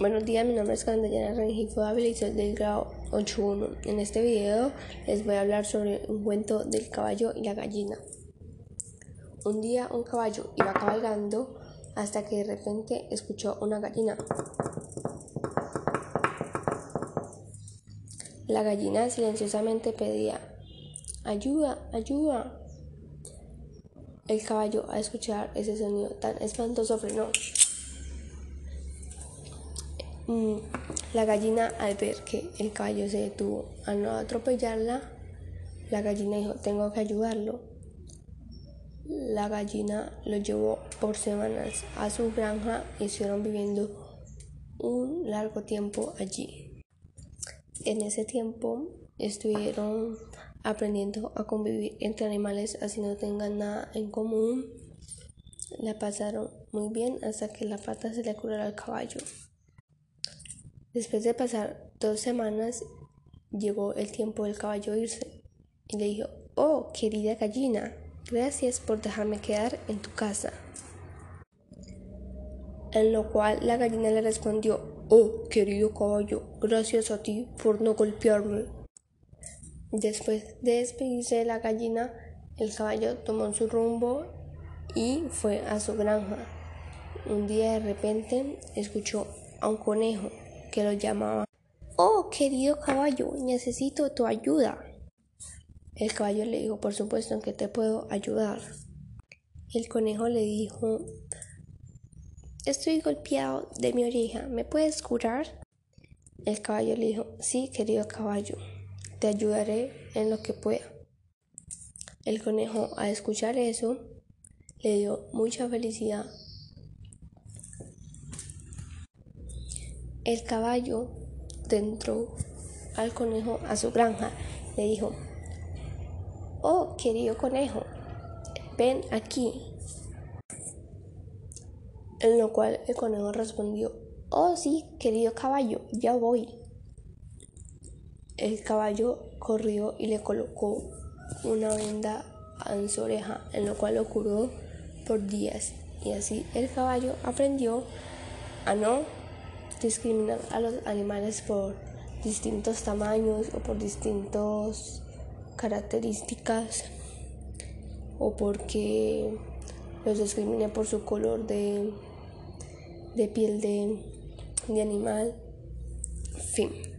Buenos días, mi nombre es Candayana Rengifo Ávila y soy del grado 8.1. En este video les voy a hablar sobre un cuento del caballo y la gallina. Un día un caballo iba cabalgando hasta que de repente escuchó una gallina. La gallina silenciosamente pedía, ayuda, ayuda. El caballo al escuchar ese sonido tan espantoso frenó. Mm, la gallina al ver que el caballo se detuvo a no atropellarla, la gallina dijo, tengo que ayudarlo. La gallina lo llevó por semanas a su granja y estuvieron viviendo un largo tiempo allí. En ese tiempo estuvieron aprendiendo a convivir entre animales así no tengan nada en común. La pasaron muy bien hasta que la pata se le curó al caballo. Después de pasar dos semanas, llegó el tiempo del caballo irse y le dijo, oh, querida gallina, gracias por dejarme quedar en tu casa. En lo cual la gallina le respondió, oh, querido caballo, gracias a ti por no golpearme. Después de despedirse de la gallina, el caballo tomó su rumbo y fue a su granja. Un día de repente escuchó a un conejo que lo llamaba. Oh, querido caballo, necesito tu ayuda. El caballo le dijo, por supuesto, en que te puedo ayudar. El conejo le dijo, estoy golpeado de mi oreja, ¿me puedes curar? El caballo le dijo, sí, querido caballo, te ayudaré en lo que pueda. El conejo, al escuchar eso, le dio mucha felicidad El caballo entró al conejo a su granja. Le dijo, oh, querido conejo, ven aquí. En lo cual el conejo respondió, oh sí, querido caballo, ya voy. El caballo corrió y le colocó una venda en su oreja, en lo cual lo curó por días. Y así el caballo aprendió a no discriminar a los animales por distintos tamaños o por distintas características o porque los discrimine por su color de, de piel de, de animal. Fin.